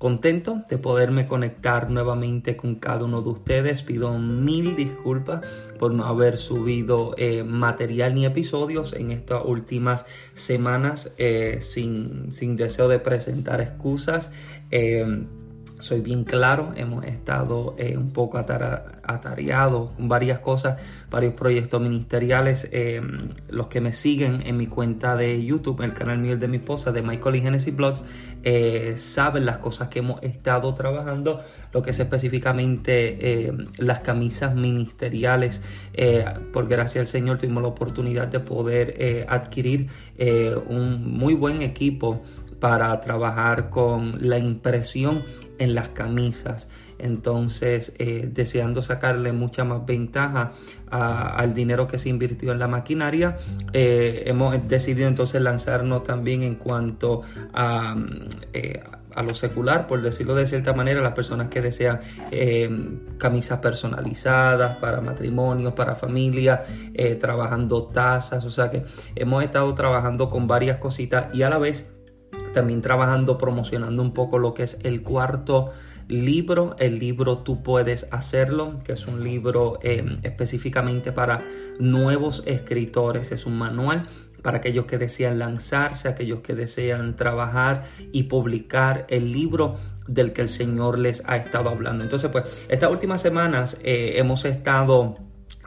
Contento de poderme conectar nuevamente con cada uno de ustedes. Pido mil disculpas por no haber subido eh, material ni episodios en estas últimas semanas eh, sin, sin deseo de presentar excusas. Eh, soy bien claro, hemos estado eh, un poco atareados con varias cosas, varios proyectos ministeriales. Eh, los que me siguen en mi cuenta de YouTube, el canal mío de mi esposa, de Michael y Genesis Blogs, eh, saben las cosas que hemos estado trabajando, lo que es específicamente las camisas ministeriales. por gracia al Señor tuvimos la oportunidad de poder adquirir un muy buen equipo para trabajar con la impresión en las camisas. Entonces, eh, deseando sacarle mucha más ventaja al dinero que se invirtió en la maquinaria, eh, hemos decidido entonces lanzarnos también en cuanto a... Eh, a lo secular, por decirlo de cierta manera, las personas que desean camisas personalizadas para matrimonios, para familia, trabajando tazas, o sea que hemos estado trabajando con varias cositas y a la vez también trabajando, promocionando un poco lo que es el cuarto libro, el libro Tú puedes hacerlo, que es un libro em, específicamente para nuevos escritores, es un manual para aquellos que desean lanzarse, aquellos que desean trabajar y publicar el libro del que el Señor les ha estado hablando. Entonces, pues, estas últimas semanas eh, hemos estado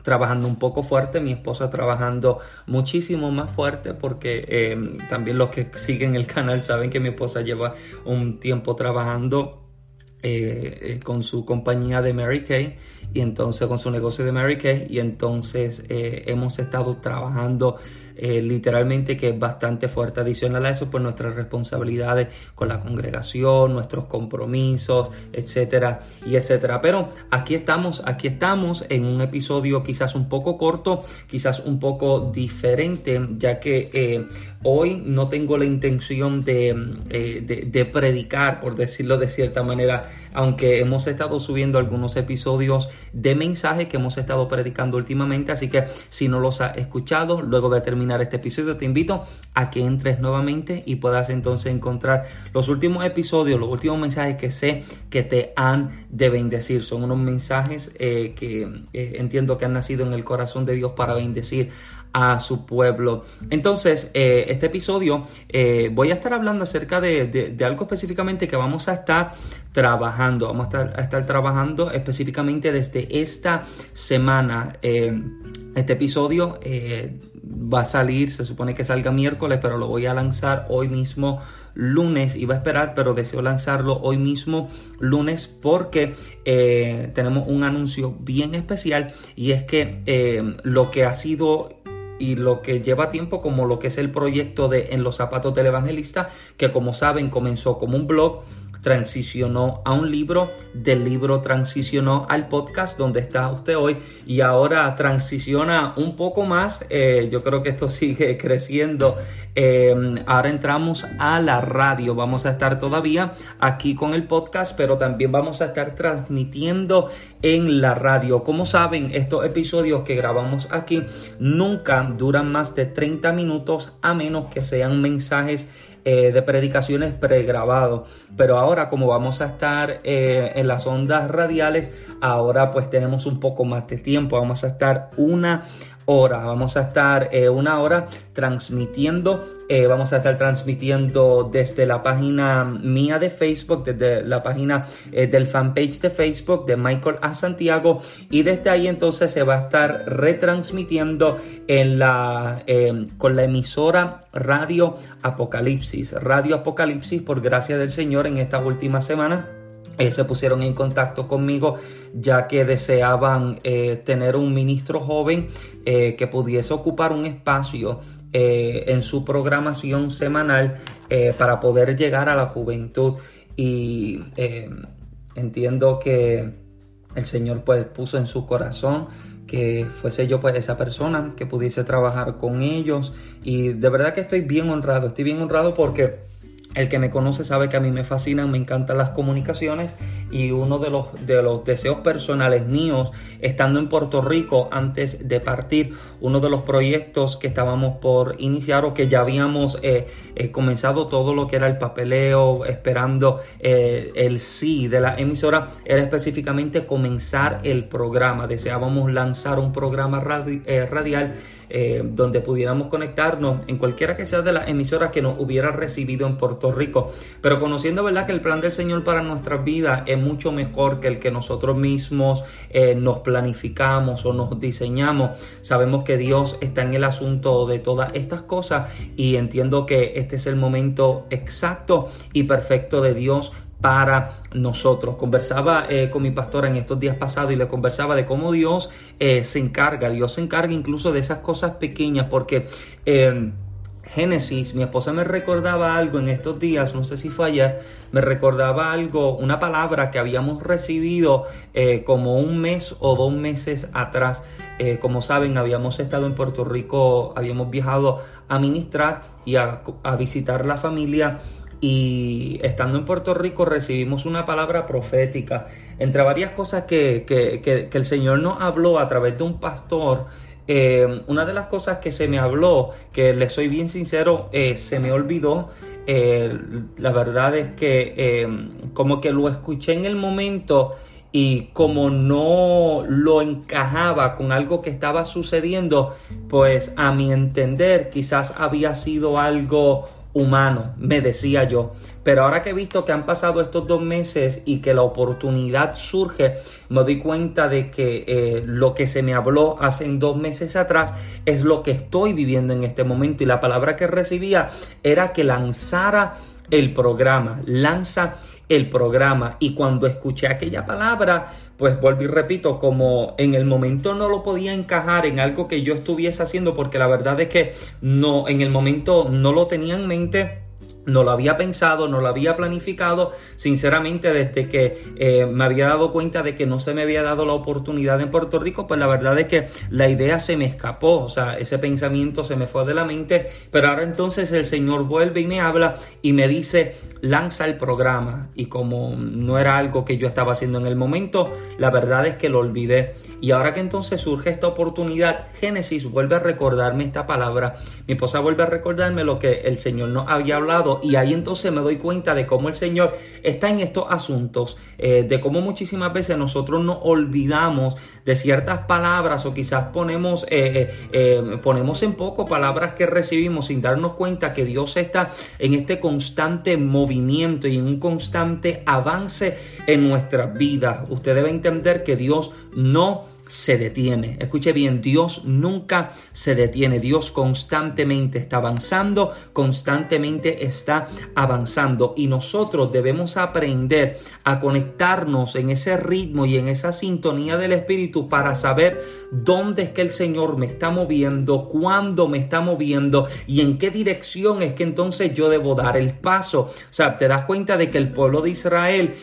trabajando un poco fuerte, mi esposa trabajando muchísimo más fuerte porque eh, también los que siguen el canal saben que mi esposa lleva un tiempo trabajando eh, eh, con su compañía de Mary Kay y entonces con su negocio de Mary Kay y entonces hemos estado trabajando eh, literalmente que es bastante fuerte. Adicional a eso, pues nuestras responsabilidades con la congregación, nuestros compromisos, etcétera y etcétera. Pero aquí estamos, aquí estamos en un episodio quizás un poco corto, quizás un poco diferente, ya que eh, hoy no tengo la intención eh, de, predicar, por decirlo de cierta manera, aunque hemos estado subiendo algunos episodios de mensajes que hemos estado predicando últimamente, así que si no los ha escuchado, luego de terminar este episodio, te invito a que entres nuevamente y puedas entonces encontrar los últimos episodios, los últimos mensajes que sé que te han de bendecir. Son unos mensajes eh, que eh, entiendo que han nacido en el corazón de Dios para bendecir a su pueblo. Entonces, eh, este episodio voy a estar hablando acerca de, algo específicamente que vamos a estar trabajando. Vamos a estar, a estar trabajando específicamente desde esta semana. este episodio va a salir, se supone que salga miércoles, pero lo voy a lanzar hoy mismo lunes. Iba a esperar, pero deseo lanzarlo hoy mismo lunes porque eh, tenemos un anuncio bien especial y es que eh, lo que ha sido y lo que lleva tiempo como lo que es el proyecto de En los zapatos del evangelista, que como saben comenzó como un blog transicionó a un libro, del libro transicionó al podcast donde está usted hoy y ahora transiciona un poco más. Eh, yo creo que esto sigue creciendo. Eh, ahora entramos a la radio. Vamos a estar todavía aquí con el podcast, pero también vamos a estar transmitiendo en la radio. Como saben, estos episodios que grabamos aquí nunca duran más de 30 minutos a menos que sean mensajes eh, de predicaciones pregrabados. Pero ahora como vamos a estar eh, en las ondas radiales, ahora pues tenemos un poco más de tiempo. Vamos a estar una hora. Vamos a estar eh, una hora transmitiendo. Eh, vamos a estar transmitiendo desde la página mía de Facebook, desde la página eh, del fanpage de Facebook de Michael A. Santiago. Y desde ahí entonces se va a estar retransmitiendo en la, con la emisora Radio Apocalipsis. Radio Apocalipsis, por gracia del Señor, en estas últimas semanas eh, se pusieron en contacto conmigo ya que deseaban eh, tener un ministro joven eh, que pudiese ocupar un espacio en su programación semanal para poder llegar a la juventud. Y entiendo que el Señor pues puso en su corazón que fuese yo pues esa persona que pudiese trabajar con ellos. Y de verdad que estoy bien honrado, estoy bien honrado porque el que me conoce sabe que a mí me fascinan, me encantan las comunicaciones y uno de los, de los deseos personales míos, estando en Puerto Rico antes de partir, uno de los proyectos que estábamos por iniciar o que ya habíamos eh, eh, comenzado todo lo que era el papeleo, esperando eh, el sí de la emisora, era específicamente comenzar el programa. Deseábamos lanzar un programa radial eh, donde pudiéramos conectarnos en cualquiera que sea de las emisoras que nos hubiera recibido en Puerto Rico. Pero conociendo, ¿verdad?, que el plan del Señor para nuestras vidas es mucho mejor que el que nosotros mismos eh, nos planificamos o nos diseñamos. Sabemos que Dios está en el asunto de todas estas cosas y entiendo que este es el momento exacto y perfecto de Dios para nosotros. Conversaba eh, con mi pastora en estos días pasados y le conversaba de cómo Dios eh, se encarga, Dios se encarga incluso de esas cosas pequeñas porque... Eh, Génesis, mi esposa me recordaba algo en estos días, no sé si fue ayer, me recordaba algo, una palabra que habíamos recibido como un mes o dos meses atrás. como saben, habíamos estado en Puerto Rico, habíamos viajado a ministrar y a visitar la familia y estando en Puerto Rico recibimos una palabra profética. Entre varias cosas que, el Señor nos habló a través de un pastor, eh, una de las cosas que se me habló, que le soy bien sincero, eh, se me olvidó. Eh, la verdad es que como que lo escuché en el momento y como no lo encajaba con algo que estaba sucediendo, pues a mi entender quizás había sido algo humano, me decía yo. Pero ahora que he visto que han pasado estos dos meses y que la oportunidad surge, me doy cuenta de que eh, lo que se me habló hace dos meses atrás es lo que estoy viviendo en este momento. Y la palabra que recibía era que lanzara el programa, lanza el programa. Y cuando escuché aquella palabra, pues vuelvo y repito, como en el momento no lo podía encajar en algo que yo estuviese haciendo, porque la verdad es que no, en el momento no lo tenía en mente no lo había pensado, no lo había planificado, sinceramente desde que eh, me había dado cuenta de que no se me había dado la oportunidad en Puerto Rico, pues la verdad es que la idea se me escapó, o sea, ese pensamiento se me fue de la mente, pero ahora entonces el Señor vuelve y me habla y me dice, lanza el programa, y como no era algo que yo estaba haciendo en el momento, la verdad es que lo olvidé, y ahora que entonces surge esta oportunidad, Génesis vuelve a recordarme esta palabra, mi esposa vuelve a recordarme lo que el Señor nos había hablado, y ahí entonces me doy cuenta de cómo el Señor está en estos asuntos, eh, de cómo muchísimas veces nosotros nos olvidamos de ciertas palabras o quizás ponemos, eh, eh, ponemos en poco palabras que recibimos sin darnos cuenta que Dios está en este constante movimiento y en un constante avance en nuestras vidas. Usted debe entender que Dios no se detiene. Escuche bien, Dios nunca se detiene. Dios constantemente está avanzando, constantemente está avanzando. Y nosotros debemos aprender a conectarnos en ese ritmo y en esa sintonía del Espíritu para saber dónde es que el Señor me está moviendo, cuándo me está moviendo y en qué dirección es que entonces yo debo dar el paso. O sea, te das cuenta de que el pueblo de Israel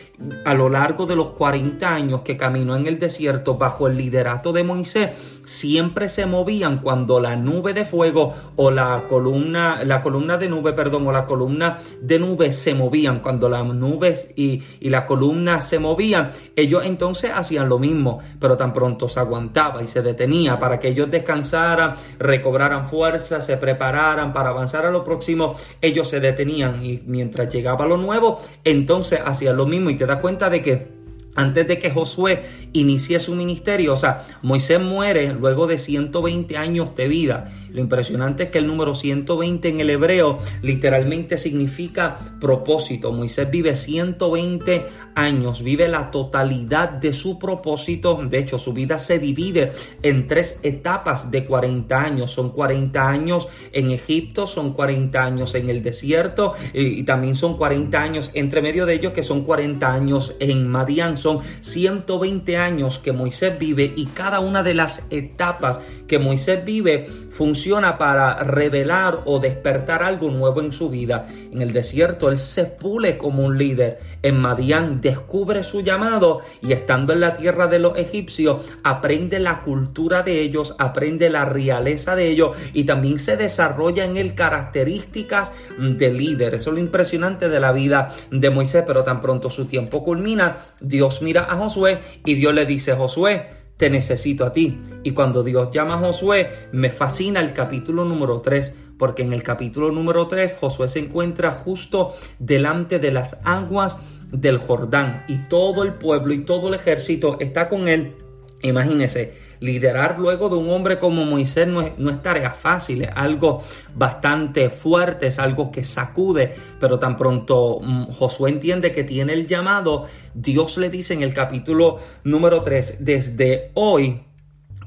a lo largo de los 40 años que caminó en el desierto bajo el liderato de Moisés, siempre se movían cuando la nube de fuego o la columna, la columna de nube, perdón, o la columna de nube se movían, cuando las nubes y, y la columna se movían, ellos entonces hacían lo mismo, pero tan pronto se aguantaba y se detenía para que ellos descansaran, recobraran fuerza, se prepararan para avanzar a lo próximo, ellos se detenían y mientras llegaba lo nuevo, entonces hacían lo mismo. Y te das cuenta de que antes de que Josué inicie su ministerio, o sea, Moisés muere luego de 120 años de vida. Lo impresionante es que el número 120 en el hebreo literalmente significa propósito. Moisés vive 120 años, vive la totalidad de su propósito. De hecho, su vida se divide en tres etapas de 40 años. Son 40 años en Egipto, son 40 años en el desierto y, también son 40 años entre medio de ellos que son 40 años en Madián son 120 años que Moisés vive y cada una de las etapas que Moisés vive funciona para revelar o despertar algo nuevo en su vida. En el desierto él se pule como un líder. En Madián descubre su llamado y estando en la tierra de los egipcios aprende la cultura de ellos, aprende la realeza de ellos y también se desarrolla en él características de líder. Eso es lo impresionante de la vida de Moisés, pero tan pronto su tiempo culmina, Dios mira a Josué y Dios le dice, Josué, te necesito a ti. Y cuando Dios llama a Josué, me fascina el capítulo número 3, porque en el capítulo número 3 Josué se encuentra justo delante de las aguas del Jordán y todo el pueblo y todo el ejército está con él. Imagínese, liderar luego de un hombre como Moisés no es, no es, tarea fácil, es algo bastante fuerte, es algo que sacude, pero tan pronto mm, Josué entiende que tiene el llamado, Dios le dice en el capítulo número 3, desde hoy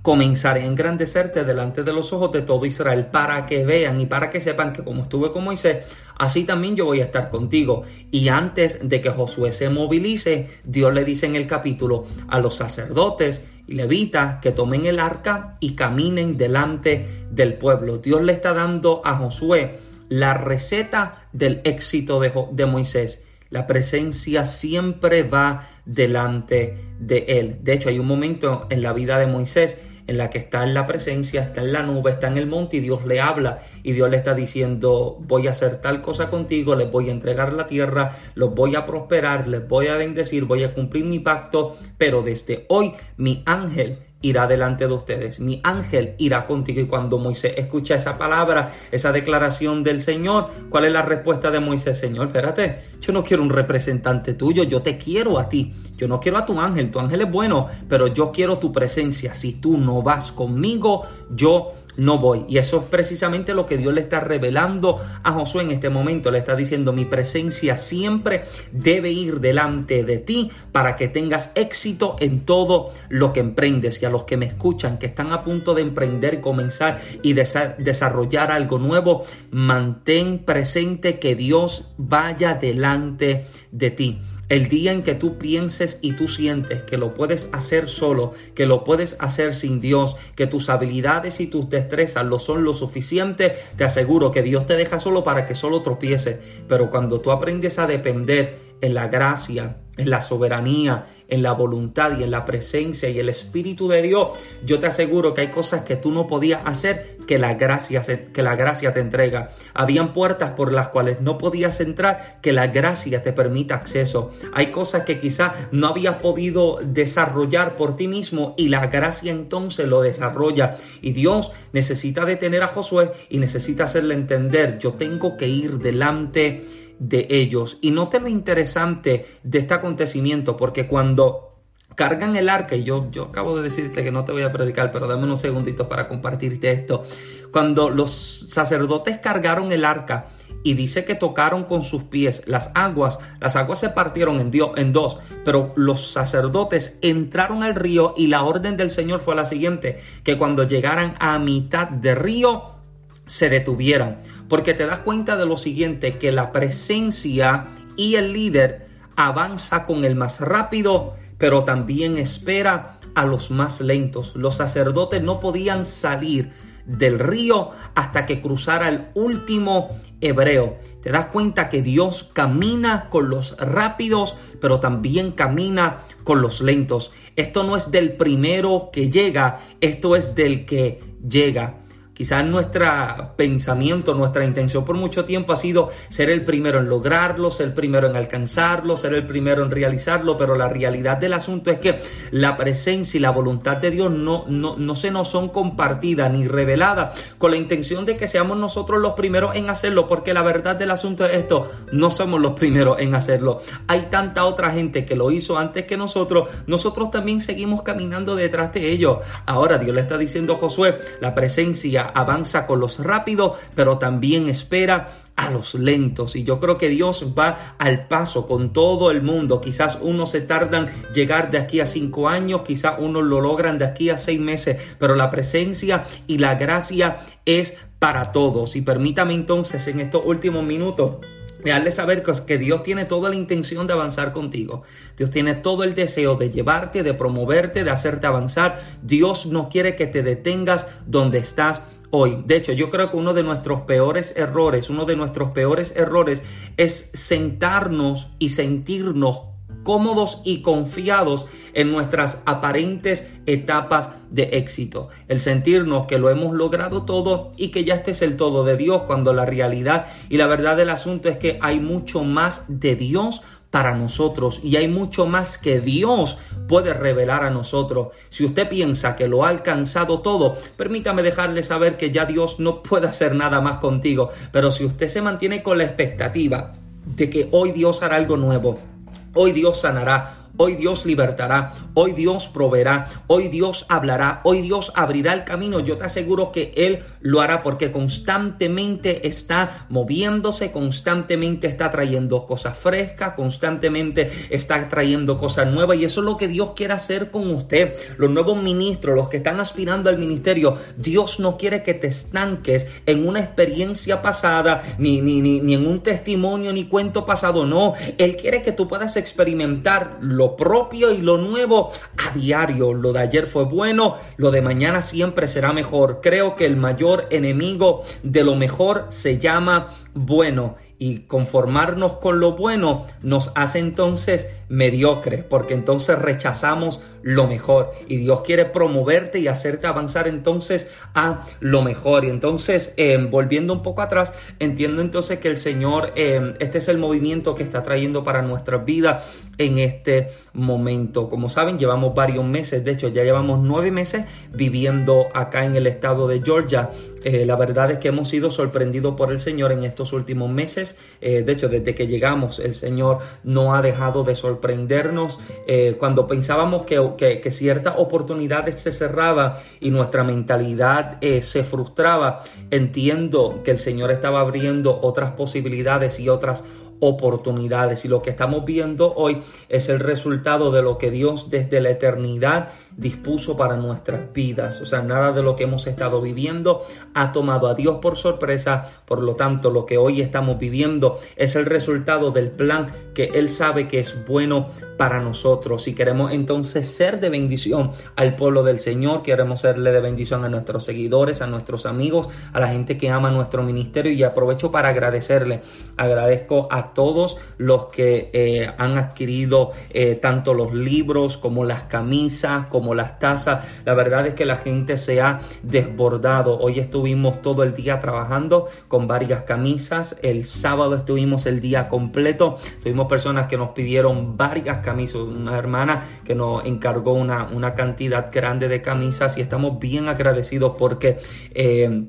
comenzaré a engrandecerte delante de los ojos de todo Israel para que vean y para que sepan que como estuve con Moisés, así también yo voy a estar contigo. Y antes de que Josué se movilice, Dios le dice en el capítulo a los sacerdotes y levitas que tomen el arca y caminen delante del pueblo. Dios le está dando a Josué la receta del éxito de, de Moisés. La presencia siempre va delante de él. De hecho, hay un momento en la vida de Moisés en la que está en la presencia, está en la nube, está en el monte y Dios le habla y Dios le está diciendo, voy a hacer tal cosa contigo, les voy a entregar la tierra, los voy a prosperar, les voy a bendecir, voy a cumplir mi pacto, pero desde hoy mi ángel irá delante de ustedes, mi ángel irá contigo. Y cuando Moisés escucha esa palabra, esa declaración del Señor, ¿cuál es la respuesta de Moisés? Señor, espérate, yo no quiero un representante tuyo, yo te quiero a ti, yo no quiero a tu ángel, tu ángel es bueno, pero yo quiero tu presencia. Si tú no vas conmigo, yo no voy. Y eso es precisamente lo que Dios le está revelando a Josué en este momento. Le está diciendo, mi presencia siempre debe ir delante de ti para que tengas éxito en todo lo que emprendes. Y a los que me escuchan, que están a punto de emprender, comenzar y desarrollar algo nuevo, mantén presente que Dios vaya delante de ti. El día en que tú pienses y tú sientes que lo puedes hacer solo, que lo puedes hacer sin Dios, que tus habilidades y tus destrezas lo son lo suficiente, te aseguro que Dios te deja solo para que solo tropiece. Pero cuando tú aprendes a depender en la gracia, en la soberanía, en la voluntad y en la presencia y el Espíritu de Dios, yo te aseguro que hay cosas que tú no podías hacer que la gracia, que la gracia te entrega. Habían puertas por las cuales no podías entrar que la gracia te permita acceso. Hay cosas que quizás no habías podido desarrollar por ti mismo y la gracia entonces lo desarrolla. Y Dios necesita detener a Josué y necesita hacerle entender, yo tengo que ir delante de ellos. Y note lo interesante de este acontecimiento, porque cuando cargan el arca, y yo, yo acabo de decirte que no te voy a predicar, pero dame unos segunditos para compartirte esto. Cuando los sacerdotes cargaron el arca, y dice que tocaron con sus pies las aguas. Las aguas se partieron en, Dios, en dos, pero los sacerdotes entraron al río y la orden del Señor fue la siguiente, que cuando llegaran a mitad de río, se detuvieran. Porque te das cuenta de lo siguiente, que la presencia y el líder avanza con el más rápido, pero también espera a los más lentos. Los sacerdotes no podían salir del río hasta que cruzara el último hebreo. Te das cuenta que Dios camina con los rápidos, pero también camina con los lentos. Esto no es del primero que llega, esto es del que llega. Quizás nuestro pensamiento, nuestra intención por mucho tiempo ha sido ser el primero en lograrlo, ser el primero en alcanzarlo, ser el primero en realizarlo, pero la realidad del asunto es que la presencia y la voluntad de Dios no, no, no se nos son compartidas ni reveladas con la intención de que seamos nosotros los primeros en hacerlo, porque la verdad del asunto es esto, no somos los primeros en hacerlo. Hay tanta otra gente que lo hizo antes que nosotros, nosotros también seguimos caminando detrás de ellos. Ahora Dios le está diciendo a Josué, la presencia avanza con los rápidos, pero también espera a los lentos. Y yo creo que Dios va al paso con todo el mundo. Quizás unos se tardan llegar de aquí a cinco años, quizás unos lo logran de aquí a seis meses, pero la presencia y la gracia es para todos. Y permítame entonces en estos últimos minutos Dejarle saber que Dios tiene toda la intención de avanzar contigo. Dios tiene todo el deseo de llevarte, de promoverte, de hacerte avanzar. Dios no quiere que te detengas donde estás hoy. De hecho, yo creo que uno de nuestros peores errores, uno de nuestros peores errores es sentarnos y sentirnos cómodos y confiados en nuestras aparentes etapas de éxito. El sentirnos que lo hemos logrado todo y que ya este es el todo de Dios, cuando la realidad y la verdad del asunto es que hay mucho más de Dios para nosotros y hay mucho más que Dios puede revelar a nosotros. Si usted piensa que lo ha alcanzado todo, permítame dejarle saber que ya Dios no puede hacer nada más contigo, pero si usted se mantiene con la expectativa de que hoy Dios hará algo nuevo, Hoy Dios sanará, Hoy Dios libertará, hoy Dios proveerá, hoy Dios hablará, hoy Dios abrirá el camino. Yo te aseguro que Él lo hará porque constantemente está moviéndose, constantemente está trayendo cosas frescas, constantemente está trayendo cosas nuevas y eso es lo que Dios quiere hacer con usted. Los nuevos ministros, los que están aspirando al ministerio, Dios no quiere que te estanques en una experiencia pasada, ni, en un testimonio, ni cuento pasado, no. Él quiere que tú puedas experimentar lo propio y lo nuevo a diario. Lo de ayer fue bueno, lo de mañana siempre será mejor. Creo que el mayor enemigo de lo mejor se llama bueno y conformarnos con lo bueno nos hace entonces mediocres, porque entonces rechazamos lo mejor y Dios quiere promoverte y hacerte avanzar entonces a lo mejor. Y entonces, eh, volviendo un poco atrás, entiendo entonces que el Señor, eh, este es el movimiento que está trayendo para nuestras vidas en este momento. Como saben, llevamos varios meses, de hecho ya llevamos nueve meses viviendo acá en el estado de Georgia. Eh, la verdad es que hemos sido sorprendidos por el Señor en estos últimos meses. De hecho, desde que llegamos, el Señor no ha dejado de sorprendernos. cuando pensábamos que que, ciertas oportunidades se cerraban y nuestra mentalidad eh, se frustraba, entiendo que el Señor estaba abriendo otras posibilidades y otras oportunidades. Y lo que estamos viendo hoy es el resultado de lo que Dios desde la eternidad dispuso para nuestras vidas. O sea, nada de lo que hemos estado viviendo ha tomado a Dios por sorpresa. Por lo tanto, lo que hoy estamos viviendo es el resultado del plan que Él sabe que es bueno para nosotros. Y queremos entonces ser de bendición al pueblo del Señor, queremos serle de bendición a nuestros seguidores, a nuestros amigos, a la gente que ama nuestro ministerio. Y aprovecho para agradecerle. Agradezco a todos los que eh, han adquirido eh, tanto los libros como las camisas, como las tazas. La verdad es que la gente se ha desbordado. Hoy estuvimos todo el día trabajando con varias camisas. El sábado estuvimos el día completo. Tuvimos personas que nos pidieron varias camisas. Una hermana que nos encargó una, una cantidad grande de camisas y estamos bien agradecidos porque... Eh,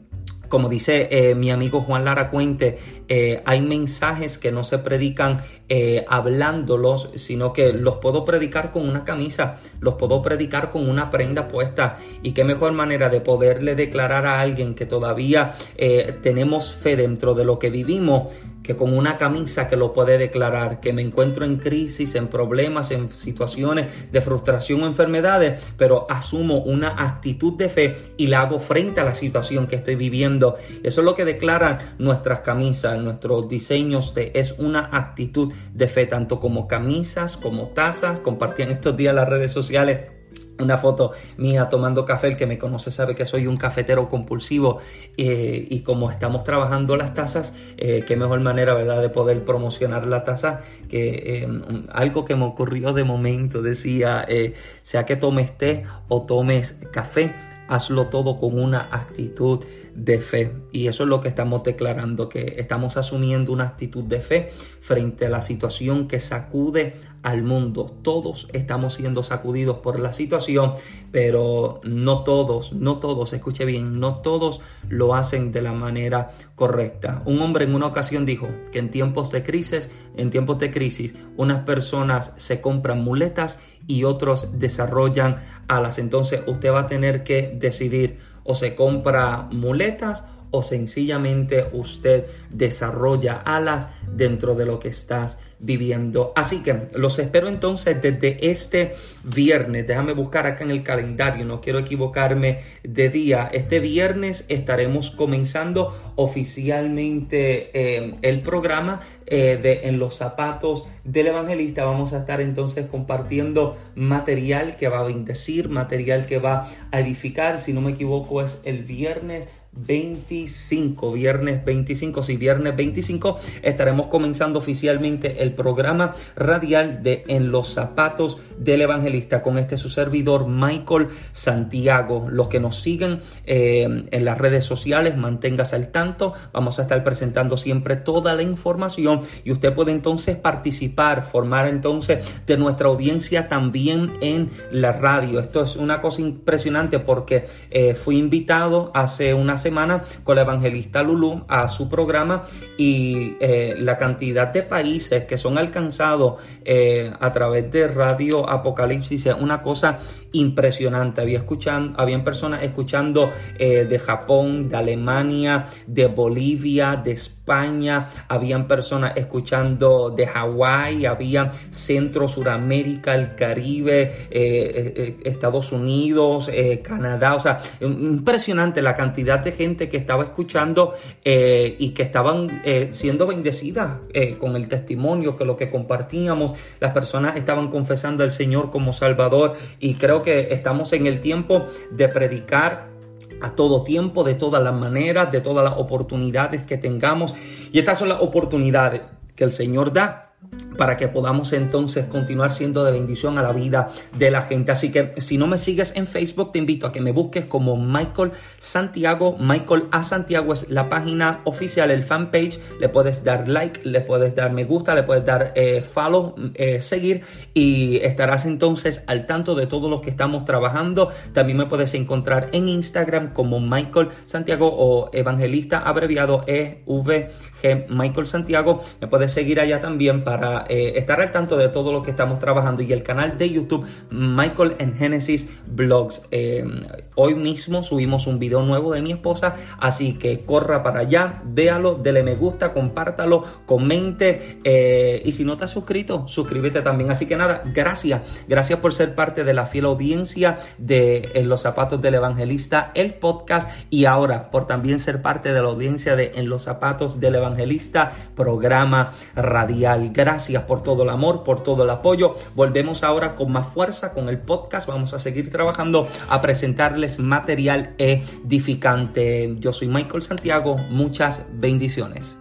como dice eh, mi amigo Juan Lara Cuente, eh, hay mensajes que no se predican eh, hablándolos, sino que los puedo predicar con una camisa, los puedo predicar con una prenda puesta. Y qué mejor manera de poderle declarar a alguien que todavía tenemos fe dentro de lo que vivimos que con una camisa que lo puede declarar, que me encuentro en crisis, en problemas, en situaciones de frustración o enfermedades, pero asumo una actitud de fe y la hago frente a la situación que estoy viviendo. Eso es lo que declaran nuestras camisas, nuestros diseños es una actitud de fe, tanto como camisas, como tazas. Compartían estos días las redes sociales una foto mía tomando café, el que me conoce sabe que soy un cafetero compulsivo eh, y como estamos trabajando las tazas, eh, qué mejor manera, ¿verdad?, de poder promocionar la taza que eh, algo que me ocurrió de momento, decía, sea que tomes té o tomes café, hazlo todo con una actitud de fe. Y eso es lo que estamos declarando, que estamos asumiendo una actitud de fe frente a la situación que sacude al mundo. Todos estamos siendo sacudidos por la situación, pero no todos, no todos, escuche bien, no todos lo hacen de la manera correcta. Un hombre en una ocasión dijo que en tiempos de crisis, en tiempos de crisis, unas personas se compran muletas y otros desarrollan alas. Entonces usted va a tener que decidir o se compra muletas o sencillamente usted desarrolla alas dentro de lo que estás viviendo. Así que los espero entonces desde este viernes. Déjame buscar acá en el calendario, no quiero equivocarme de día. Este viernes estaremos comenzando oficialmente eh, el programa eh, de En los zapatos del evangelista. Vamos a estar entonces compartiendo material que va a bendecir, material que va a edificar. Si no me equivoco es el viernes 25, viernes 25, sí, viernes 25 estaremos comenzando oficialmente el programa radial de En los zapatos del evangelista con este su servidor Michael Santiago. Los que nos siguen eh, en las redes sociales, manténgase al tanto. Vamos a estar presentando siempre toda la información y usted puede entonces participar, formar entonces de nuestra audiencia también en la radio. Esto es una cosa impresionante porque eh, fui invitado hace unas semana con la evangelista Lulu a su programa y eh, la cantidad de países que son alcanzados eh, a través de Radio Apocalipsis es una cosa impresionante. Había escuchando, habían personas escuchando eh, de Japón, de Alemania, de Bolivia, de España, habían personas escuchando de Hawái, había Centro, Suramérica, el Caribe, Estados Unidos, Canadá, o sea, impresionante la cantidad de gente que estaba escuchando eh, y que estaban eh, siendo bendecidas eh, con el testimonio, que lo que compartíamos, las personas estaban confesando al Señor como Salvador y creo que estamos en el tiempo de predicar a todo tiempo, de todas las maneras, de todas las oportunidades que tengamos. Y estas son las oportunidades que el Señor da para que podamos entonces continuar siendo de bendición a la vida de la gente. Así que si no me sigues en Facebook, te invito a que me busques como Michael Santiago. Michael A. Santiago es la página oficial, el fanpage. Le puedes dar like, le puedes dar me gusta, le puedes dar eh, follow, eh, seguir y estarás entonces al tanto de todo lo que estamos trabajando. También me puedes encontrar en Instagram como Michael Santiago o evangelista abreviado EVG Michael Santiago. Me puedes seguir allá también para eh, estar al tanto de todo lo que estamos trabajando y el canal de YouTube Michael en Genesis Blogs. Eh, hoy mismo subimos un video nuevo de mi esposa, así que corra para allá, véalo, dele me gusta, compártalo, comente eh, y si no te has suscrito, suscríbete también. Así que nada, gracias, gracias por ser parte de la fiel audiencia de En los zapatos del evangelista, el podcast y ahora por también ser parte de la audiencia de En los zapatos del evangelista, programa radial. Por todo el amor, por todo el apoyo. Volvemos ahora con más fuerza con el podcast. Vamos a seguir trabajando a presentarles material edificante. Yo soy Michael Santiago. Muchas bendiciones.